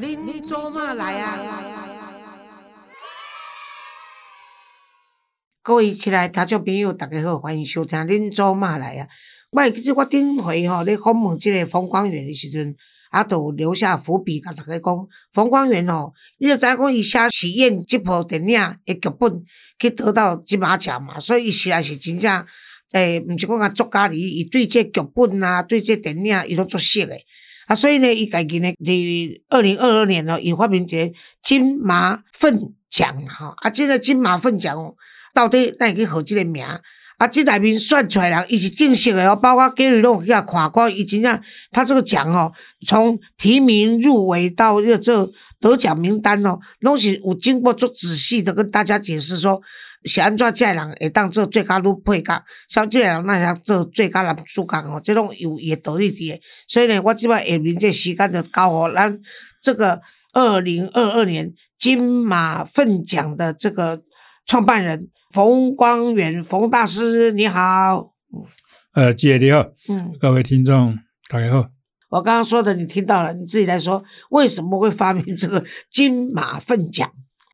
恁做嘛来啊？各位亲爱听众朋友，大家好，欢迎收听恁做嘛来啊！我其实我顶回吼咧访问即个冯光远的时阵，啊，都有留下伏笔，甲大家讲冯光远吼，你就知影讲伊写《喜宴》即部电影的剧本去得到金马奖嘛，所以伊实在是真正诶，毋是讲啊作家而已，伊对这剧本啊，对这电影伊拢作熟的。啊，所以呢，伊家己呢，伫二零二二年咯，伊发明一个金马粪奖吼，啊，即个金马粪奖到底哪会去号即个名？啊，即内面选出来人，伊是正式的哦，包括今日拢有去啊看过，伊真正他这个奖哦，从提名入围到这这得奖名单哦，拢是有经过做仔细的跟大家解释说。是安怎即个人会当做最佳女配角，像即个人那样做最佳男主角吼，这拢有伊诶道理伫诶。所以呢，我即摆下面这时间就交互咱这个二零二二年金马奋奖的这个创办人冯光远冯大师，你好。呃，姐你好，嗯，各位听众大家好。我刚刚说的你听到了，你自己来说，为什么会发明这个金马奋奖？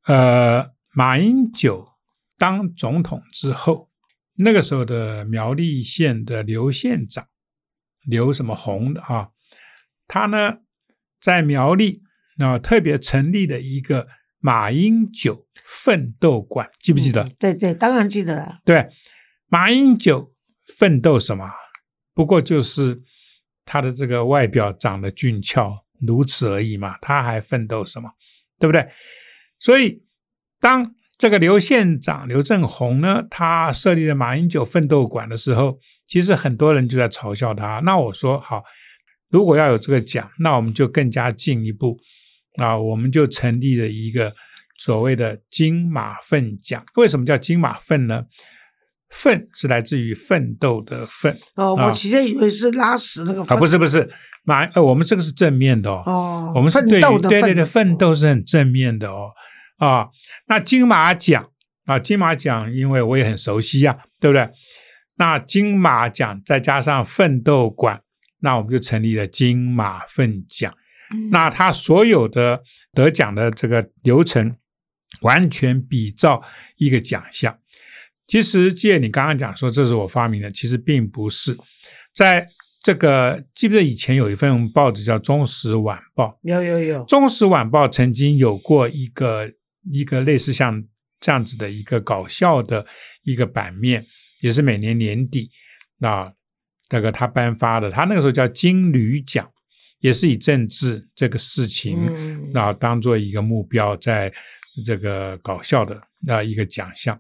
呃，马英九。当总统之后，那个时候的苗栗县的刘县长刘什么红的啊，他呢在苗栗啊特别成立了一个马英九奋斗馆，记不记得？对对，当然记得了。对，马英九奋斗什么？不过就是他的这个外表长得俊俏，如此而已嘛。他还奋斗什么？对不对？所以当。这个刘县长刘正宏呢，他设立了马英九奋斗馆的时候，其实很多人就在嘲笑他。那我说好，如果要有这个奖，那我们就更加进一步啊，我们就成立了一个所谓的金马奋奖。为什么叫金马奋呢？奋是来自于奋斗的奋。哦，我其实以为是拉屎那个。啊，不是不是，马呃，我们这个是正面的哦。哦，我们是对对对的奋斗是很正面的哦。啊，那金马奖啊，金马奖，因为我也很熟悉啊，对不对？那金马奖再加上奋斗馆，那我们就成立了金马奋奖。那他所有的得奖的这个流程，完全比照一个奖项。其实，借你刚刚讲说这是我发明的，其实并不是。在这个记不记得以前有一份报纸叫《中时晚报》？有有有，《中时晚报》曾经有过一个。一个类似像这样子的一个搞笑的一个版面，也是每年年底那那个他颁发的，他那个时候叫金驴奖，也是以政治这个事情那当做一个目标，在这个搞笑的那一个奖项。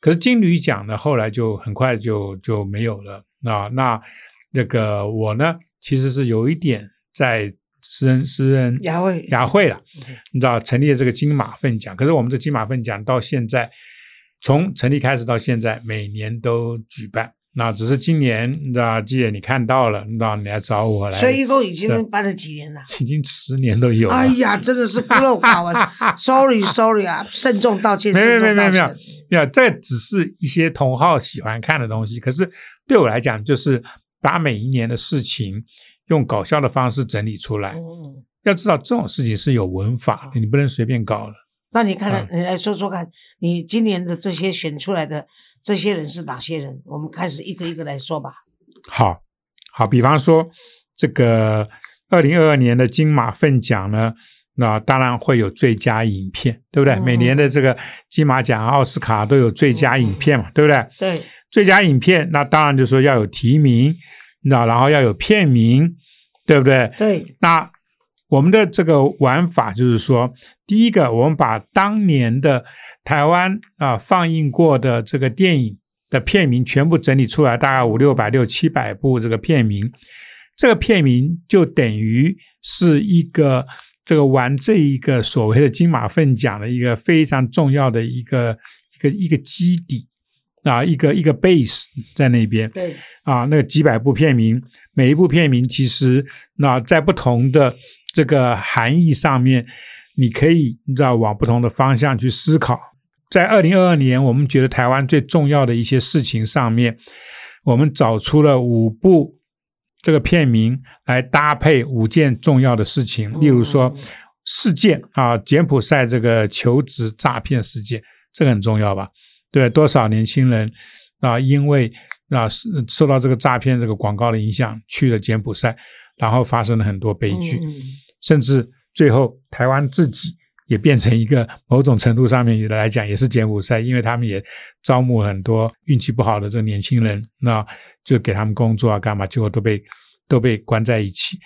可是金驴奖呢，后来就很快就就没有了啊。那那个我呢，其实是有一点在。诗人，诗人雅慧，雅慧了，你知道成立了这个金马粪奖，可是我们的金马粪奖到现在，从成立开始到现在，每年都举办，那只是今年，你知道，季姐你看到了，你知道你来找我来，所以一共已经办了几年了，已经十年都有了。哎呀，真的是孤陋寡闻，Sorry，Sorry 啊，慎重道歉，没有没有没有没有，没有，这只是一些同好喜欢看的东西，可是对我来讲，就是把每一年的事情。用搞笑的方式整理出来，要知道这种事情是有文法，你不能随便搞了。那你看看，你来说说看，你今年的这些选出来的这些人是哪些人？我们开始一个一个来说吧。好，好，比方说这个二零二二年的金马奋奖呢，那当然会有最佳影片，对不对？每年的这个金马奖、奥斯卡都有最佳影片嘛，对不对？对，最佳影片，那当然就是说要有提名。那然后要有片名，对不对？对。那我们的这个玩法就是说，第一个，我们把当年的台湾啊放映过的这个电影的片名全部整理出来，大概五六百、六七百部这个片名，这个片名就等于是一个这个玩这一个所谓的金马粪奖的一个非常重要的一个一个一个基底。啊，一个一个 base 在那边，对啊，那几百部片名，每一部片名其实那在不同的这个含义上面，你可以你知道往不同的方向去思考。在二零二二年，我们觉得台湾最重要的一些事情上面，我们找出了五部这个片名来搭配五件重要的事情。例如说，事件啊，柬埔寨这个求职诈骗事件，这个很重要吧？对，多少年轻人啊，因为啊受到这个诈骗这个广告的影响，去了柬埔寨，然后发生了很多悲剧，嗯甚至最后台湾自己也变成一个某种程度上面来讲也是柬埔寨，因为他们也招募很多运气不好的这个年轻人，那就给他们工作啊干嘛，结果都被都被关在一起，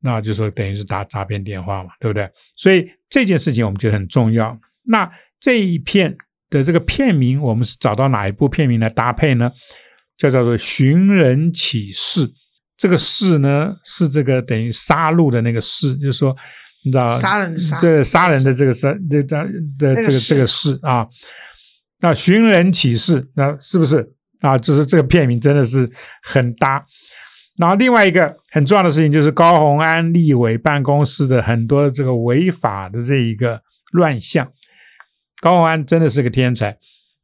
那就说等于是打诈骗电话嘛，对不对？所以这件事情我们觉得很重要。那这一片的这个片名，我们是找到哪一部片名来搭配呢？就叫做《寻人启事》。这个“事”呢，是这个等于杀戮的那个“事”，就是说，你知道，杀人的杀这杀人的这个杀的的的这个这个“事”啊。那寻人启事，那是不是啊？就是这个片名真的是很搭。然后另外一个很重要的事情就是高鸿安立委办公室的很多这个违法的这一个乱象。高鸿安真的是个天才，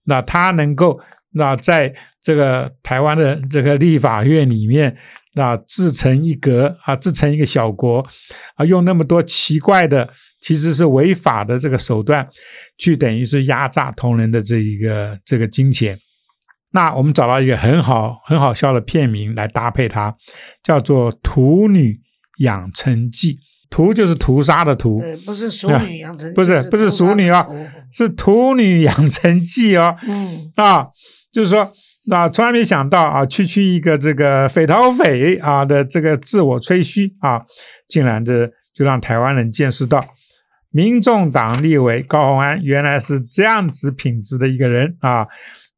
那他能够那在这个台湾的这个立法院里面，那自成一格啊，自成一个小国啊，用那么多奇怪的其实是违法的这个手段，去等于是压榨同仁的这一个这个金钱。那我们找到一个很好很好笑的片名来搭配它，叫做《土女养成记》。屠就是屠杀的屠，对，不是熟女养成记，不是不是熟女啊是《屠女养成记》哦。嗯，啊，就是说，那从来没想到啊，区区一个这个匪逃匪啊的这个自我吹嘘啊，竟然的就让台湾人见识到，民众党立委高鸿安原来是这样子品质的一个人啊。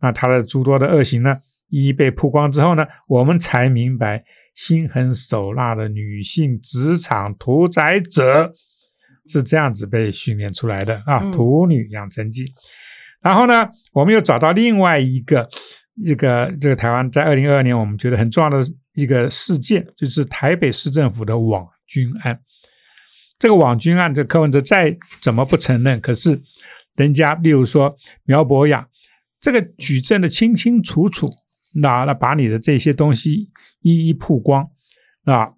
那他的诸多的恶行呢，一一被曝光之后呢，我们才明白，心狠手辣的女性职场屠宰者是这样子被训练出来的啊，嗯屠女养成记。然后呢，我们又找到另外一个一个这个台湾在二零二二年我们觉得很重要的一个事件，就是台北市政府的网军案。这个网军案，这柯文哲再怎么不承认，可是人家例如说苗博雅，这个举证的清清楚楚，那那把你的这些东西一一曝光啊，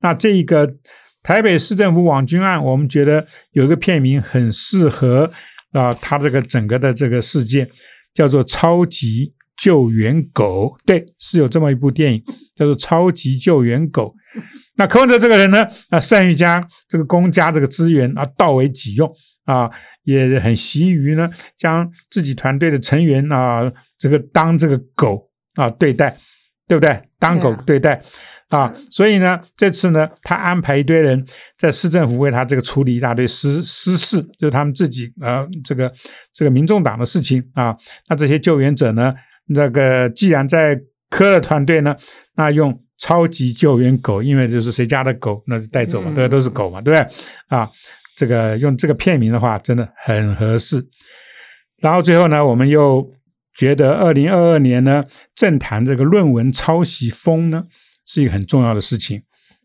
那这一个台北市政府网军案，我们觉得有一个片名很适合啊，它这个整个的这个事件叫做《超级救援狗》，对，是有这么一部电影叫做《超级救援狗》。那柯文哲这个人呢，啊，善于将这个公家这个资源啊盗为己用啊，也很习于呢将自己团队的成员啊这个当这个狗啊对待，对不对？当狗对待啊，所以呢，这次呢，他安排一堆人在市政府为他这个处理一大堆私私事，就是他们自己呃这个这个民众党的事情啊。那这些救援者呢，那个既然在科的团队呢，那用超级救援狗，因为就是谁家的狗，那就带走嘛，嗯对？都是狗嘛，对不对？啊，这个用这个片名的话，真的很合适。然后最后呢，我们又觉得二零二二年呢，政坛这个论文抄袭风呢，是一个很重要的事情。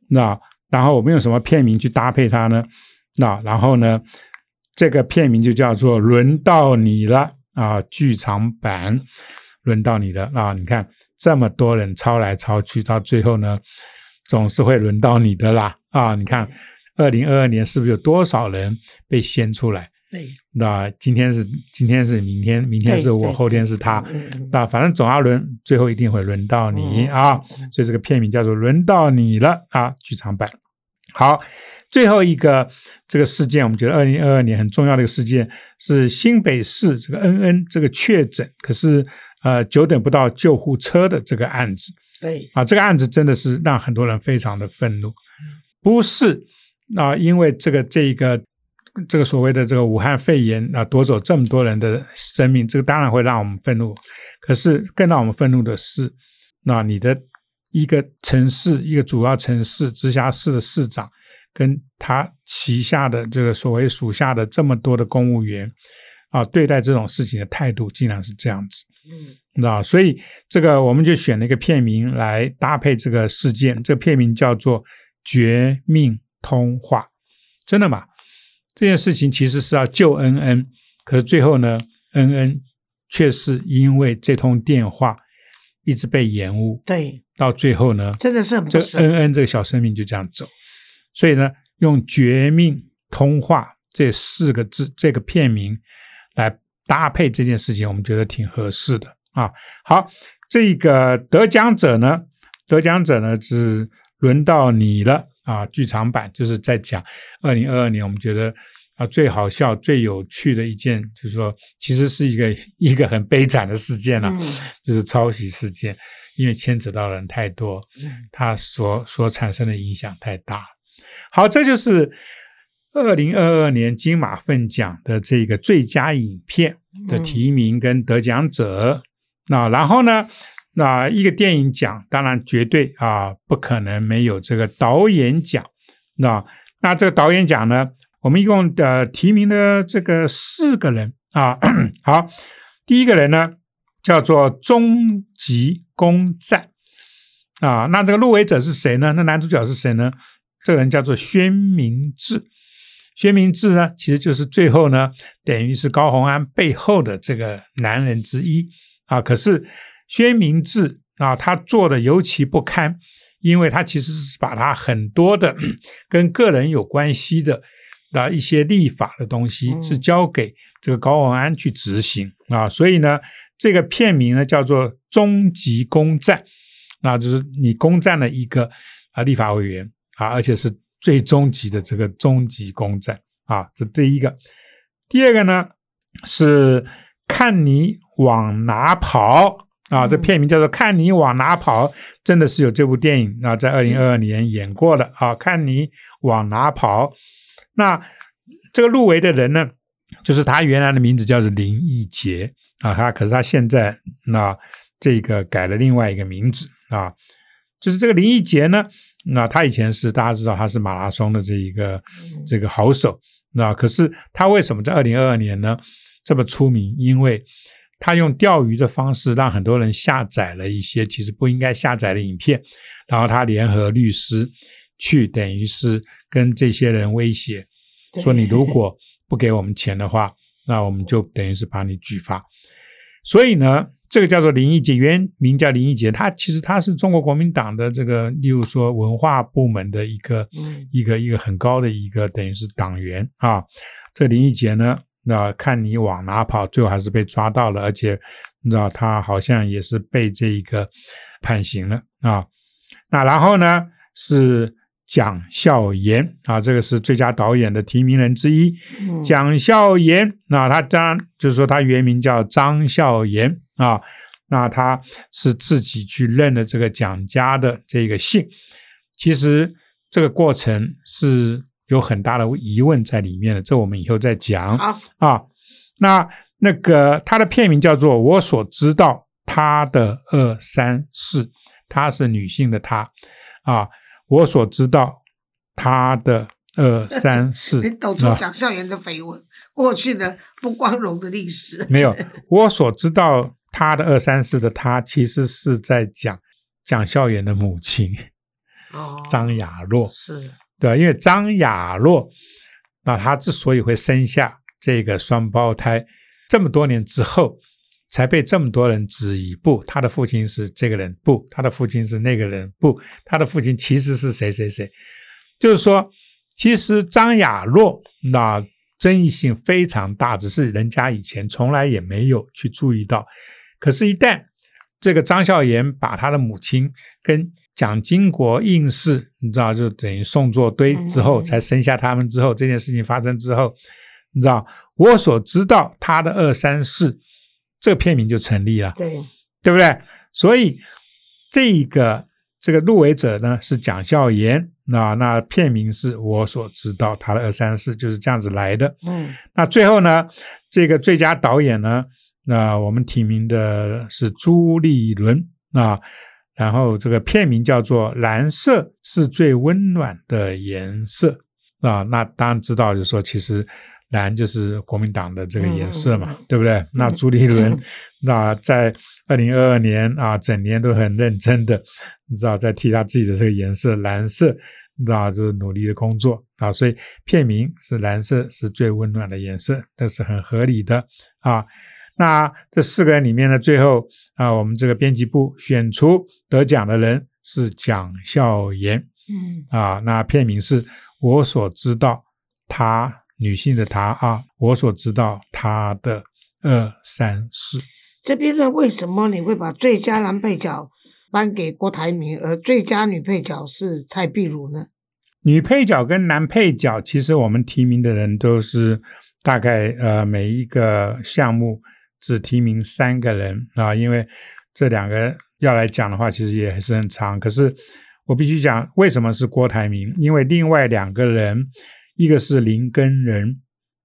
那然后我们用什么片名去搭配它呢？那然后呢，这个片名就叫做“轮到你了”啊，剧场版“轮到你了”啊！你看这么多人抄来抄去，到最后呢，总是会轮到你的啦啊！你看二零二二年是不是有多少人被掀出来？对，那今天是今天是明天，明天是我，后天是他。那反正总要轮，最后一定会轮到你嗯啊！所以这个片名叫做《轮到你了》啊，剧场版。好，最后一个这个事件，我们觉得二零二二年很重要的一个事件是新北市这个恩恩这个确诊，可是呃久等不到救护车的这个案子。对，啊，这个案子真的是让很多人非常的愤怒，不是啊，因为这个这个这个所谓的这个武汉肺炎啊夺走这么多人的生命，这个当然会让我们愤怒。可是更让我们愤怒的是，那你的一个城市一个主要城市直辖市的市长，跟他旗下的这个所谓属下的这么多的公务员啊，对待这种事情的态度竟然是这样子。嗯那所以这个我们就选了一个片名来搭配这个事件，这个片名叫做《绝命通话》。真的吗？这件事情其实是要救恩恩，可是最后呢，恩恩却是因为这通电话一直被延误，对，到最后呢，真的是很这不舍。个恩恩这个小生命就这样走。所以呢，用绝命通话这四个字这个片名来搭配这件事情，我们觉得挺合适的啊。好，这个得奖者呢，得奖者呢是轮到你了啊。剧场版就是在讲二零二二年，我们觉得啊最好笑、最有趣的一件，就是说其实是一个一个很悲惨的事件了，嗯就是抄袭事件，因为牵扯到的人太多，嗯它所所产生的影响太大。好，这就是二零二二年金马奋奖的这个最佳影片的提名跟得奖者。那然后呢，那一个电影奖，当然绝对啊不可能没有这个导演奖。那那这个导演奖呢，我们一共的提名的这个四个人啊，好，第一个人呢叫做终极攻战啊，那这个入围者是谁呢？那男主角是谁呢？这个人叫做宣明志。宣明志呢，其实就是最后呢，等于是高洪安背后的这个男人之一啊。可是宣明志啊，他做的尤其不堪，因为他其实是把他很多的跟个人有关系的啊一些立法的东西嗯是交给这个高文安去执行啊。所以呢，这个片名呢叫做《终极攻占》，那就是你攻占了一个啊立法委员啊，而且是最终极的这个终极攻占啊，这第一个。第二个呢是看你往哪跑啊，这嗯片名叫做《看你往哪跑》，真的是有这部电影啊，在二零二二年演过的啊，看你往哪跑。那这个入围的人呢，就是他原来的名字叫做林奕杰啊，他可是他现在那这个改了另外一个名字啊，就是这个林奕杰呢，那他以前是大家知道他是马拉松的这一个嗯这个好手，那可是他为什么在二零二二年呢这么出名？因为他用钓鱼的方式让很多人下载了一些其实不应该下载的影片，然后他联合律师去等于是跟这些人威胁，说你如果不给我们钱的话，那我们就等于是把你举发。所以呢，这个叫做林义杰，原名叫林义杰，他其实他是中国国民党的这个，例如说文化部门的一个、嗯一个一个很高的一个等于是党员啊。这林义杰呢，那看你往哪跑，最后还是被抓到了，而且你知道他好像也是被这一个判刑了啊。那然后呢是蒋孝严啊，这个是最佳导演的提名人之一。嗯蒋孝严，那他当然就是说他原名叫张孝严啊，那他是自己去认了这个蒋家的这个姓。其实这个过程是有很大的疑问在里面的，这我们以后再讲好，啊。那那个他的片名叫做《我所知道他的二三事》，她是女性的她啊，我所知道她的二三事 你抖出啊蒋孝严的绯闻，过去的不光荣的历史。没有，我所知道他的二三四的他，其实是在讲蒋孝严的母亲哦，张雅若，是对吧？因为张雅若，那她之所以会生下这个双胞胎，这么多年之后，才被这么多人质疑，不，他的父亲是这个人，不，他的父亲是那个人，不，他的父亲其实是谁谁谁，就是说，其实张雅若那争议性非常大，只是人家以前从来也没有去注意到。可是，一旦这个张孝严把他的母亲跟蒋经国应试，你知道，就等于宋作堆之后，嗯才生下他们之后，这件事情发生之后，你知道，我所知道他的二三四，这个片名就成立了。对，对不对？所以这个这个入围者呢是蒋孝严，那那片名是我所知道他的二三四就是这样子来的。嗯那最后呢，这个最佳导演呢，那我们提名的是朱立伦啊，然后这个片名叫做《蓝色是最温暖的颜色》啊，那当然知道，就是说其实蓝就是国民党的这个颜色嘛，对不对？那朱立伦 那在二零二二年啊，整年都很认真的，你知道在替他自己的这个颜色蓝色。你知道，就是努力的工作啊，所以片名是蓝色是最温暖的颜色，这是很合理的啊。那这四个人里面呢，最后啊，我们这个编辑部选出得奖的人是蒋孝严嗯啊，那片名是我所知道他女性的她啊，我所知道她的二三四。这边呢，为什么你会把最佳男配角颁给郭台铭，而最佳女配角是蔡碧如呢？女配角跟男配角，其实我们提名的人都是大概呃每一个项目只提名三个人啊，因为这两个要来讲的话，其实也还是很长。可是我必须讲，为什么是郭台铭？因为另外两个人，一个是林根仁，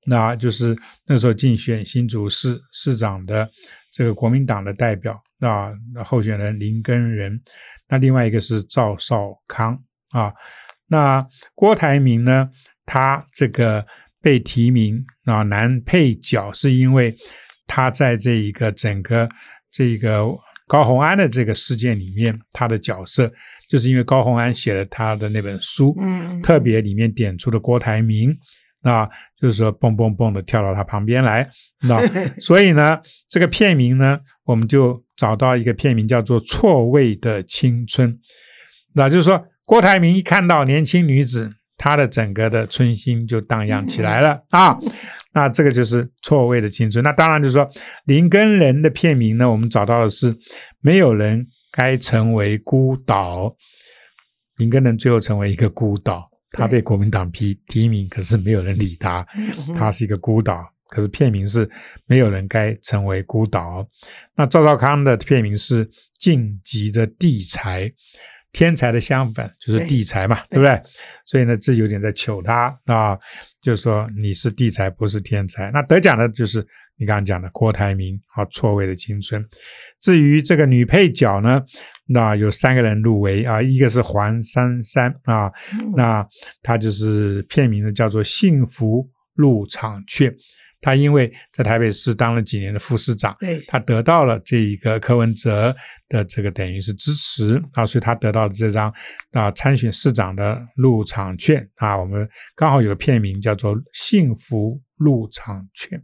那就是那时候竞选新竹市市长的这个国民党的代表啊候选人林根仁，那另外一个是赵少康啊。那郭台铭呢？他这个被提名啊，男配角是因为他在这一个整个这个高洪安的这个事件里面，他的角色就是因为高洪安写了他的那本书，嗯，特别里面点出了郭台铭，啊，就是说蹦蹦蹦的跳到他旁边来，那 所以呢，这个片名呢，我们就找到一个片名叫做《错位的青春》，那就是说。郭台铭一看到年轻女子，他的整个的春心就荡漾起来了啊！那这个就是错位的青春。那当然就是说，林根人的片名呢，我们找到的是没有人该成为孤岛。林根人最后成为一个孤岛，他被国民党批提名，可是没有人理他，他是一个孤岛。可是片名是没有人该成为孤岛。那赵少康的片名是晋级的地才。天才的相反就是地才嘛，对不对？所以呢，这有点在求他啊，就是说你是地才，不是天才。那得奖的就是你刚刚讲的郭台铭啊，《错位的青春》。至于这个女配角呢，那有三个人入围啊，一个是黄珊珊啊，那她就是片名呢叫做《幸福入场券》。他因为在台北市当了几年的副市长，对，他得到了这一个柯文哲的这个等于是支持啊，所以他得到了这张啊参选市长的入场券啊。我们刚好有个片名叫做“幸福入场券”，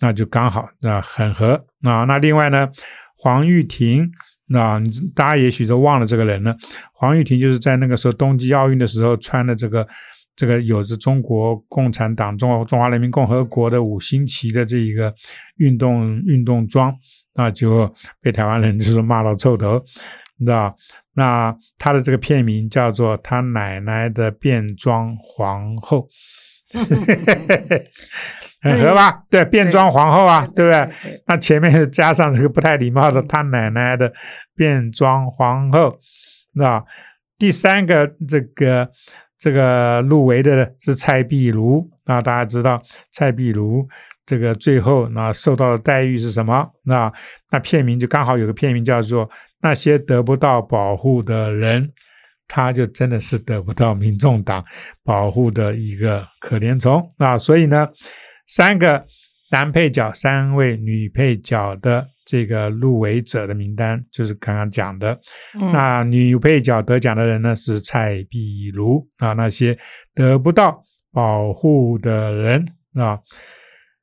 那就刚好那很合啊。那另外呢，黄玉婷，那大家也许都忘了这个人了。黄玉婷就是在那个时候冬季奥运的时候穿的这个。这个有着中国共产党、中华中华人民共和国的五星旗的这一个运动运动装，那就被台湾人就是骂到臭头，你知道？那他的这个片名叫做《他奶奶的变装皇后》，很合吧？对，变装皇后啊，对不对？那前面加上这个不太礼貌的“他奶奶的变装皇后”，那第三个这个。这个入围的是蔡碧如啊，大家知道蔡碧如这个最后那受到的待遇是什么？那那片名就刚好有个片名叫做《那些得不到保护的人》，他就真的是得不到民众党保护的一个可怜虫啊！所以呢，三个男配角、三位女配角的。这个入围者的名单就是刚刚讲的，那女配角得奖的人呢是蔡碧如啊，那些得不到保护的人啊，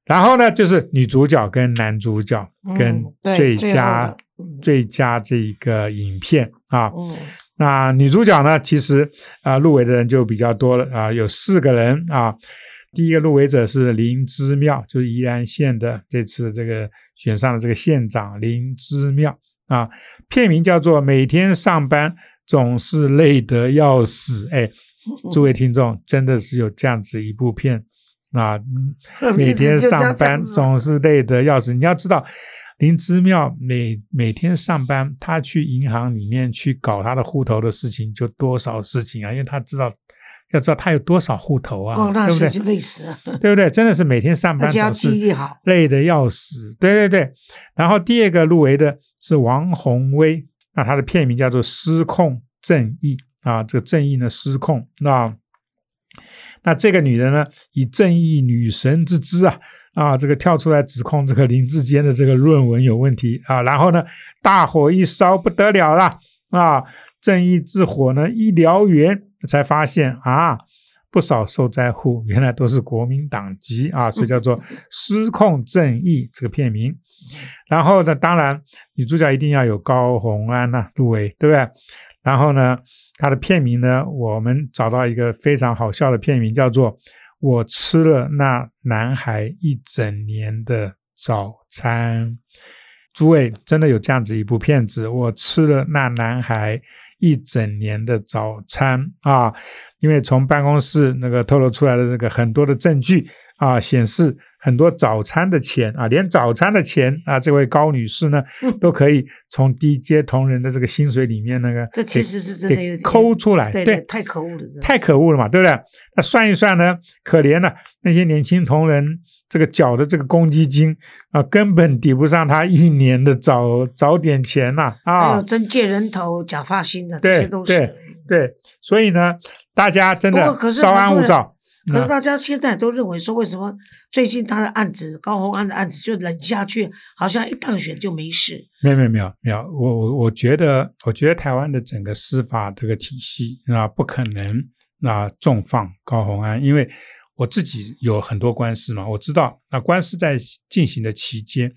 然后呢就是女主角跟男主角跟最佳最佳这个影片啊，那女主角呢其实啊入围的人就比较多了啊，有四个人啊。第一个入围者是林之妙，就是宜兰县的这次这个选上的这个县长林之妙啊，片名叫做《每天上班总是累得要死》。哎，诸位听众，真的是有这样子一部片啊，每天 上班总是累得要死。你要知道，林之妙每每天上班，他去银行里面去搞他的户头的事情，就多少事情啊，因为他知道。要知道他有多少户头啊，对不对？就累死了，对不对？真的是每天上班都是累的要死，对对对。然后第二个入围的是王宏威，那他的片名叫做《失控正义》啊，这个正义呢失控。那那这个女人呢，以正义女神之姿啊啊，这个跳出来指控这个林志坚的这个论文有问题啊，然后呢，大火一烧不得了了啊，正义之火呢一燎原。才发现啊，不少受灾户原来都是国民党籍啊，所以叫做 失控正义这个片名。然后呢，当然女主角一定要有高红安呐入围，对不对？然后呢，她的片名呢，我们找到一个非常好笑的片名，叫做《我吃了那男孩一整年的早餐。诸位，真的有这样子一部片子，我吃了那男孩一整年的早餐啊！因为从办公室那个透露出来的那个很多的证据啊，显示。很多早餐的钱啊，连早餐的钱啊，这位高女士呢，都可以从低阶同仁的这个薪水里面那个，这其实是真的有点抠出来，对，太可恶了，太可恶了嘛，对不对？那算一算呢，可怜了那些年轻同仁，这个缴的这个公积金啊，根本抵不上他一年的早早点钱呐啊！还有真借人头、假发薪的这些东西，对对，所以呢，大家真的稍安勿躁。可是大家现在都认为说，为什么最近他的案子高洪安的案子就冷下去，好像一当选就没事？没有没有没有没有，我我我觉得，我觉得台湾的整个司法这个体系啊，不可能那重放高洪安，因为我自己有很多官司嘛，我知道那官司在进行的期间，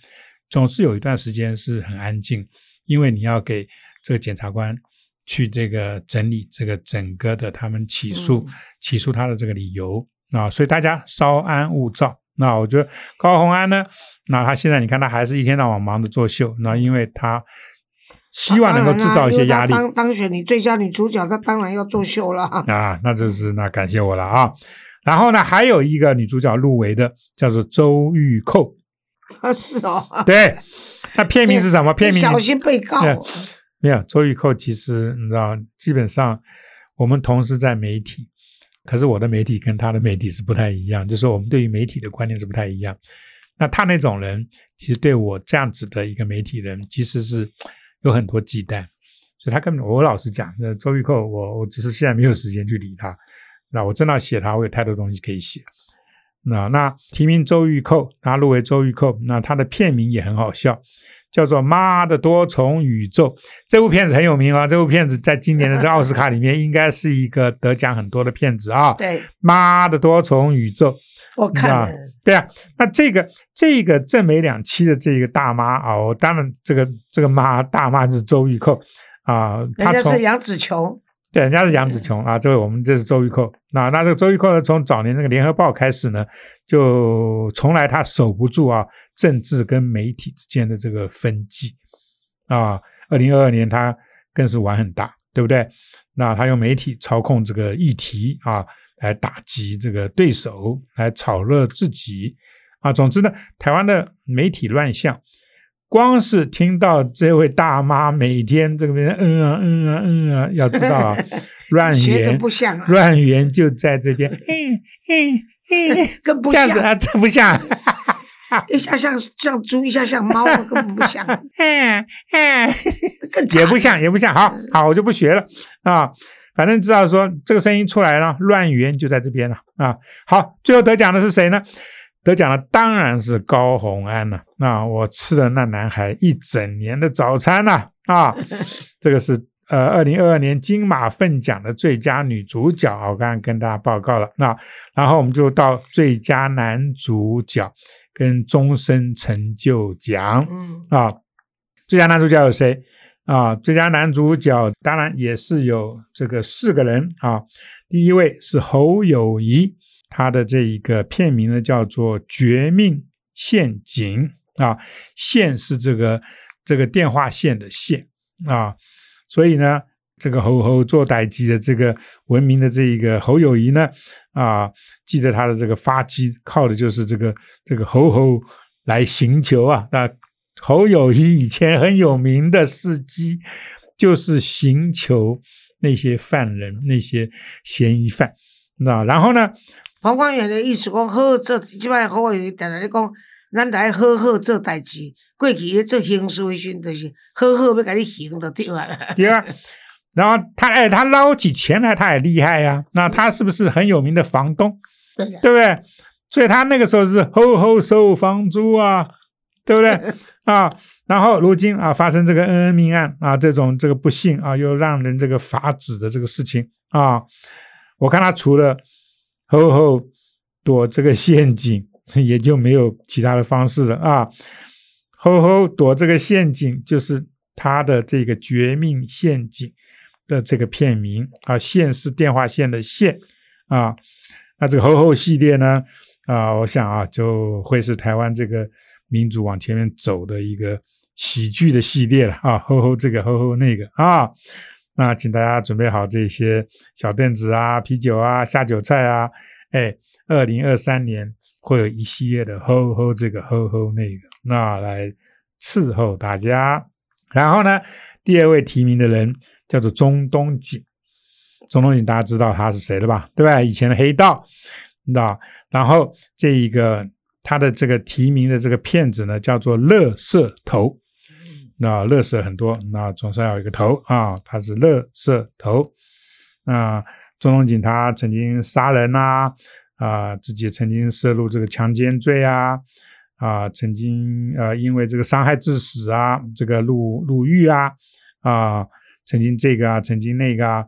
总是有一段时间是很安静，因为你要给这个检察官。去这个整理这个整个的他们起诉起诉他的这个理由啊，所以大家稍安勿躁。那我觉得高洪安呢，那他现在你看他还是一天到晚忙着作秀，那因为他希望能够制造一些压力。当当选你最佳女主角，他当然要作秀了啊。那就是那感谢我了啊。然后呢，还有一个女主角入围的叫做周玉蔻啊，是哦，对，那片名是什么？片名小心被告。没有周玉蔻，其实你知道，基本上我们同时在媒体，可是我的媒体跟他的媒体是不太一样，就是我们对于媒体的观念是不太一样。那他那种人，其实对我这样子的一个媒体人，其实是有很多忌惮，所以他根本我老实讲，那周玉蔻，我我只是现在没有时间去理他。那我真的要写他，我有太多东西可以写。那那提名周玉蔻，他入围周玉蔻，那他的片名也很好笑。叫做《妈的多重宇宙》这部片子很有名啊！这部片子在今年的这 奥斯卡里面应该是一个得奖很多的片子啊。对，《妈的多重宇宙》，我看了。对啊，那这个这个正美两期的这个大妈啊，我当然这个这个妈大妈就是周玉蔻啊，人家是杨紫琼。对，人家是杨紫琼啊，这位我们这是周玉蔻。那那这个周玉蔻呢，从早年那个《联合报》开始呢，就从来他守不住啊。政治跟媒体之间的这个分际啊，二零二二年他更是玩很大，对不对？那他用媒体操控这个议题啊，来打击这个对手，来炒热自己啊。总之呢，台湾的媒体乱象，光是听到这位大妈每天这个边嗯啊嗯啊嗯啊，要知道啊，乱源乱源就在这边，嗯嗯嗯，更不像这样子啊，这不像。一下像像猪，一下像猫，根本不像。也不像，也不像。好好，我就不学了啊。反正知道说这个声音出来了，乱源就在这边了啊。好，最后得奖的是谁呢？得奖的当然是高洪安了。那我吃了那男孩一整年的早餐了啊。这个是呃，二零二二年金马奋奖的最佳女主角，我刚刚跟大家报告了。那然后我们就到最佳男主角。跟终身成就奖，嗯啊，最佳男主角有谁啊？最佳男主角当然也是有这个四个人啊。第一位是侯友谊，他的这一个片名呢叫做《绝命陷阱》啊，线是这个这个电话线的线啊，所以呢。这个侯侯做代机的这个闻名的这一个侯友谊呢，啊，记得他的这个发迹靠的就是这个这个侯侯来行求啊。那侯友谊以前很有名的事迹，就是行求那些犯人、那些嫌疑犯。那然后呢，黄光远的意思讲，好做，即摆侯友谊常常咧讲，咱来好好做代志。过去咧做刑事的时阵，就是好好要甲你行就对啊。对啊。然后他哎，他捞起钱来，他也厉害呀。那他是不是很有名的房东？对不对？所以他那个时候是吼吼收房租啊，对不对 啊？然后如今啊，发生这个恩恩命案啊，这种这个不幸啊，又让人这个发指的这个事情啊，我看他除了吼吼躲这个陷阱，也就没有其他的方式了啊。吼吼躲这个陷阱，就是他的这个绝命陷阱。的这个片名啊，线是电话线的线啊，那这个吼吼系列呢，啊，我想啊，就会是台湾这个民主往前面走的一个喜剧的系列了啊，吼吼这个，吼吼那个啊。那请大家准备好这些小凳子啊、啤酒啊、下酒菜啊，哎，二零二三年会有一系列的吼吼这个吼吼那个，那来伺候大家。然后呢，第二位提名的人叫做中东锦，中东锦大家知道他是谁了吧？对吧？以前的黑道，那然后这一个他的这个提名的这个骗子呢，叫做乐色头。那乐色很多，那总算要一个头啊！他是乐色头。那中东锦他曾经杀人啊，啊，自己曾经涉入这个强奸罪啊，啊，曾经呃因为这个伤害致死啊，这个入入狱啊，啊，曾经这个啊，曾经那个啊，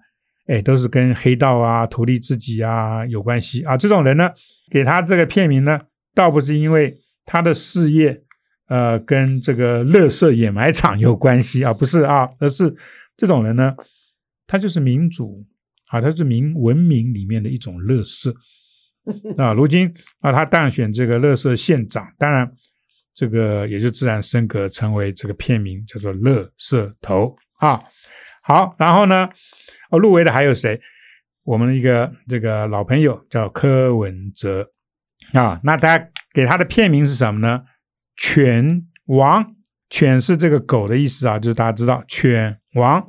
哎，都是跟黑道啊、图利自己啊有关系啊。这种人呢，给他这个片名呢，倒不是因为他的事业。呃，跟这个乐色掩埋场有关系啊？不是啊，而是这种人呢，他就是民主啊，他是民文明里面的一种乐色 啊。如今啊，他当选这个乐色县长，当然这个也就自然升格成为这个片名，叫做乐色头啊。好，然后呢，哦，入围的还有谁？我们一个这个老朋友叫柯文哲啊。那大家给他的片名是什么呢？犬王，犬是这个狗的意思啊，就是大家知道犬王。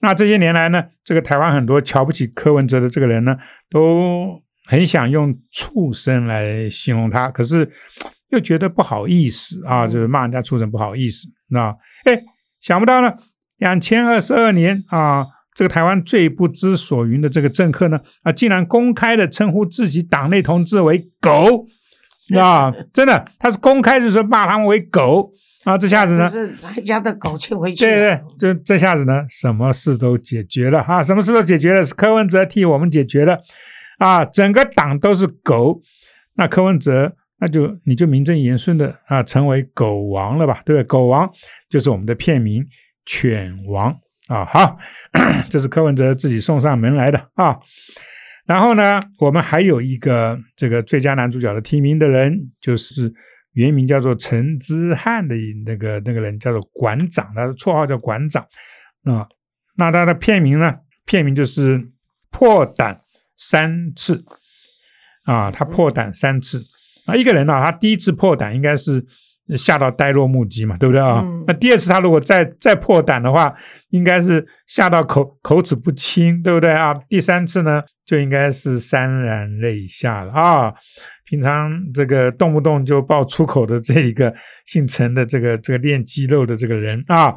那这些年来呢，这个台湾很多瞧不起柯文哲的这个人呢，都很想用畜生来形容他，可是又觉得不好意思啊，就是骂人家畜生不好意思。那哎，想不到呢，两千二十二年啊，这个台湾最不知所云的这个政客呢，啊，竟然公开的称呼自己党内同志为狗。啊，真的，他是公开就说骂他们为狗啊！这下子呢，是哪家的狗请回去？对对，就这下子呢，什么事都解决了啊！什么事都解决了，是柯文哲替我们解决了啊！整个党都是狗，那柯文哲那就你就名正言顺的啊，成为狗王了吧？对不对？狗王就是我们的片名，犬王啊！好，这是柯文哲自己送上门来的啊！然后呢，我们还有一个这个最佳男主角的提名的人，就是原名叫做陈之汉的那个那个人，叫做馆长，他的绰号叫馆长啊。那他的片名呢？片名就是破胆三次啊，他破胆三次啊。一个人呢，他第一次破胆应该是。吓到呆若木鸡嘛，对不对啊？那第二次他如果再再破胆的话，应该是吓到口口齿不清，对不对啊？第三次呢，就应该是潸然泪下了啊！平常这个动不动就爆粗口的这一个姓陈的这个这个练肌肉的这个人啊，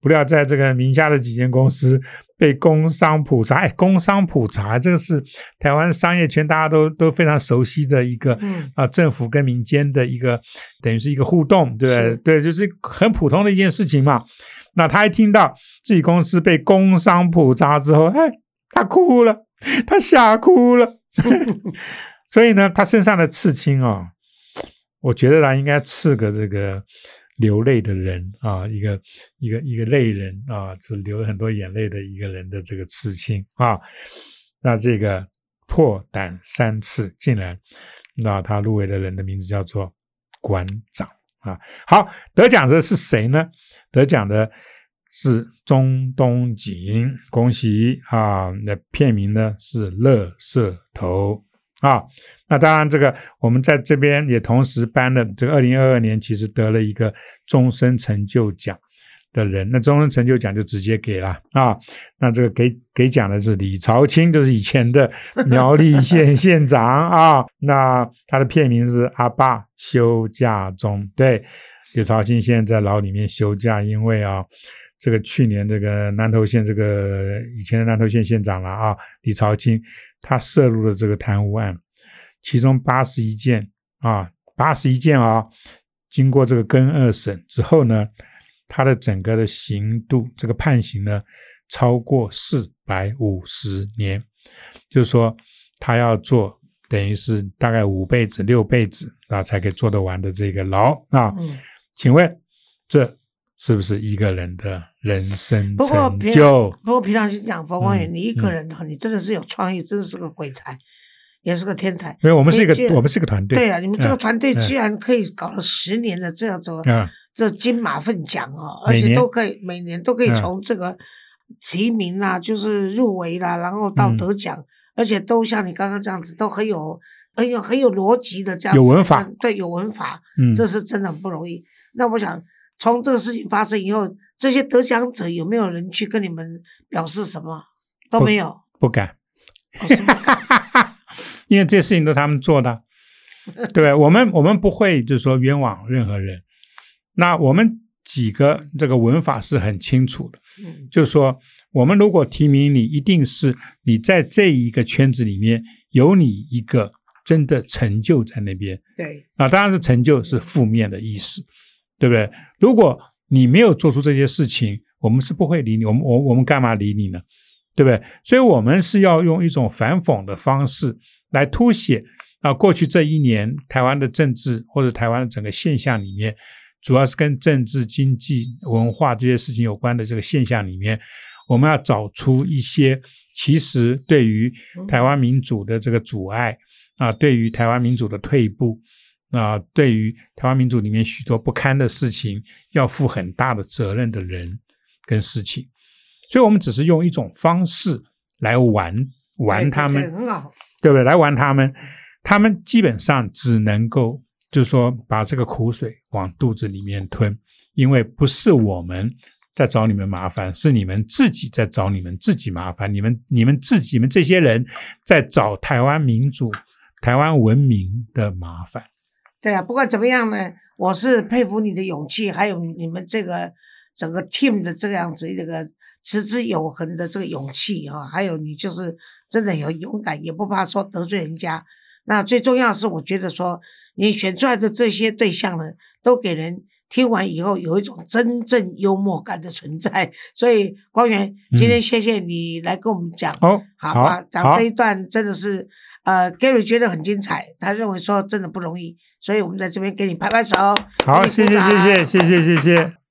不料在这个名下的几间公司。被工商普查，哎，工商普查这个是台湾商业圈大家都都非常熟悉的一个，啊，政府跟民间的一个，等于是一个互动，对对？就是很普通的一件事情嘛。那他一听到自己公司被工商普查之后，哎，他哭了，他吓哭了。所以呢，他身上的刺青啊，我觉得他应该刺个这个。流泪的人啊，一个一个一个泪人啊，就流了很多眼泪的一个人的这个刺青啊。那这个破胆三次，竟然那他入围的人的名字叫做馆长啊。好，得奖的是谁呢？得奖的是中东锦，恭喜啊！那片名呢是《乐色头》啊。那当然，这个我们在这边也同时颁了这个二零二二年，其实得了一个终身成就奖的人，那终身成就奖就直接给了啊。那这个给给奖的是李朝清，就是以前的苗栗县 县长啊。那他的片名是《阿爸休假中》，对，李朝清现在在牢里面休假，因为啊，这个去年这个南投县这个以前的南投县县长了啊，李朝清他涉入了这个贪污案。其中八十一件啊，八十一件啊，经过这个跟二审之后呢，他的整个的刑度，这个判刑呢，超过四百五十年，就是说他要做，等于是大概五辈子、六辈子啊，才可以做得完的这个牢啊。请问这是不是一个人的人生成就？不过平常心讲，佛光远，你一个人哈，你真的是有创意，真的是个鬼才。也是个天才。因为我们是一个我们是个团队，对啊，你们这个嗯团队嗯居然可以搞了十年的这样子，嗯这金马奋奖哦，而且都可以每年都可以嗯从这个提名啦，就是入围啦，然后到嗯得奖，而且都像你刚刚这样子，都很有很有很有逻辑的这样子，有文法，对，有文法，嗯，这是真的很不容易。那我想，从这个事情发生以后，这些得奖者有没有人去跟你们表示什么？都没有。不敢，哦是吗 因为这些事情都他们做的，对？我们我们不会就是说冤枉任何人。那我们几个这个文法是很清楚的，嗯就是说，我们如果提名你，一定是你在这一个圈子里面有你一个真的成就在那边。对，啊，当然是成就是负面的意思，对不对？如果你没有做出这些事情，我们是不会理你，我们我我们干嘛理你呢？对不对？所以我们是要用一种反讽的方式来凸显啊，过去这一年台湾的政治或者台湾的整个现象里面，主要是跟政治、经济、文化这些事情有关的这个现象里面，我们要找出一些其实对于台湾民主的这个阻碍啊，对于台湾民主的退步啊，对于台湾民主里面许多不堪的事情，要负很大的责任的人跟事情。所以我们只是用一种方式来玩玩他们对，很好。对不对？来玩他们，他们基本上只能够就是说把这个苦水往肚子里面吞，因为不是我们在找你们麻烦，是你们自己在找你们自己麻烦，你们你们自己你们这些人在找台湾民主、台湾文明的麻烦。对啊，不管怎么样呢，我是佩服你的勇气，还有你们这个整个 team 的这个样子一个持之有恒的这个勇气啊，还有你就是真的有勇敢，也不怕说得罪人家。那最重要的是，我觉得说你选出来的这些对象呢，都给人听完以后有一种真正幽默感的存在。所以光源，今天谢谢你来跟我们讲。哦，好吧，讲这，一段真的是，呃，Gary 觉得很精彩，他认为说真的不容易，所以我们在这边给你拍拍手，好，谢谢，谢谢，谢谢，谢谢。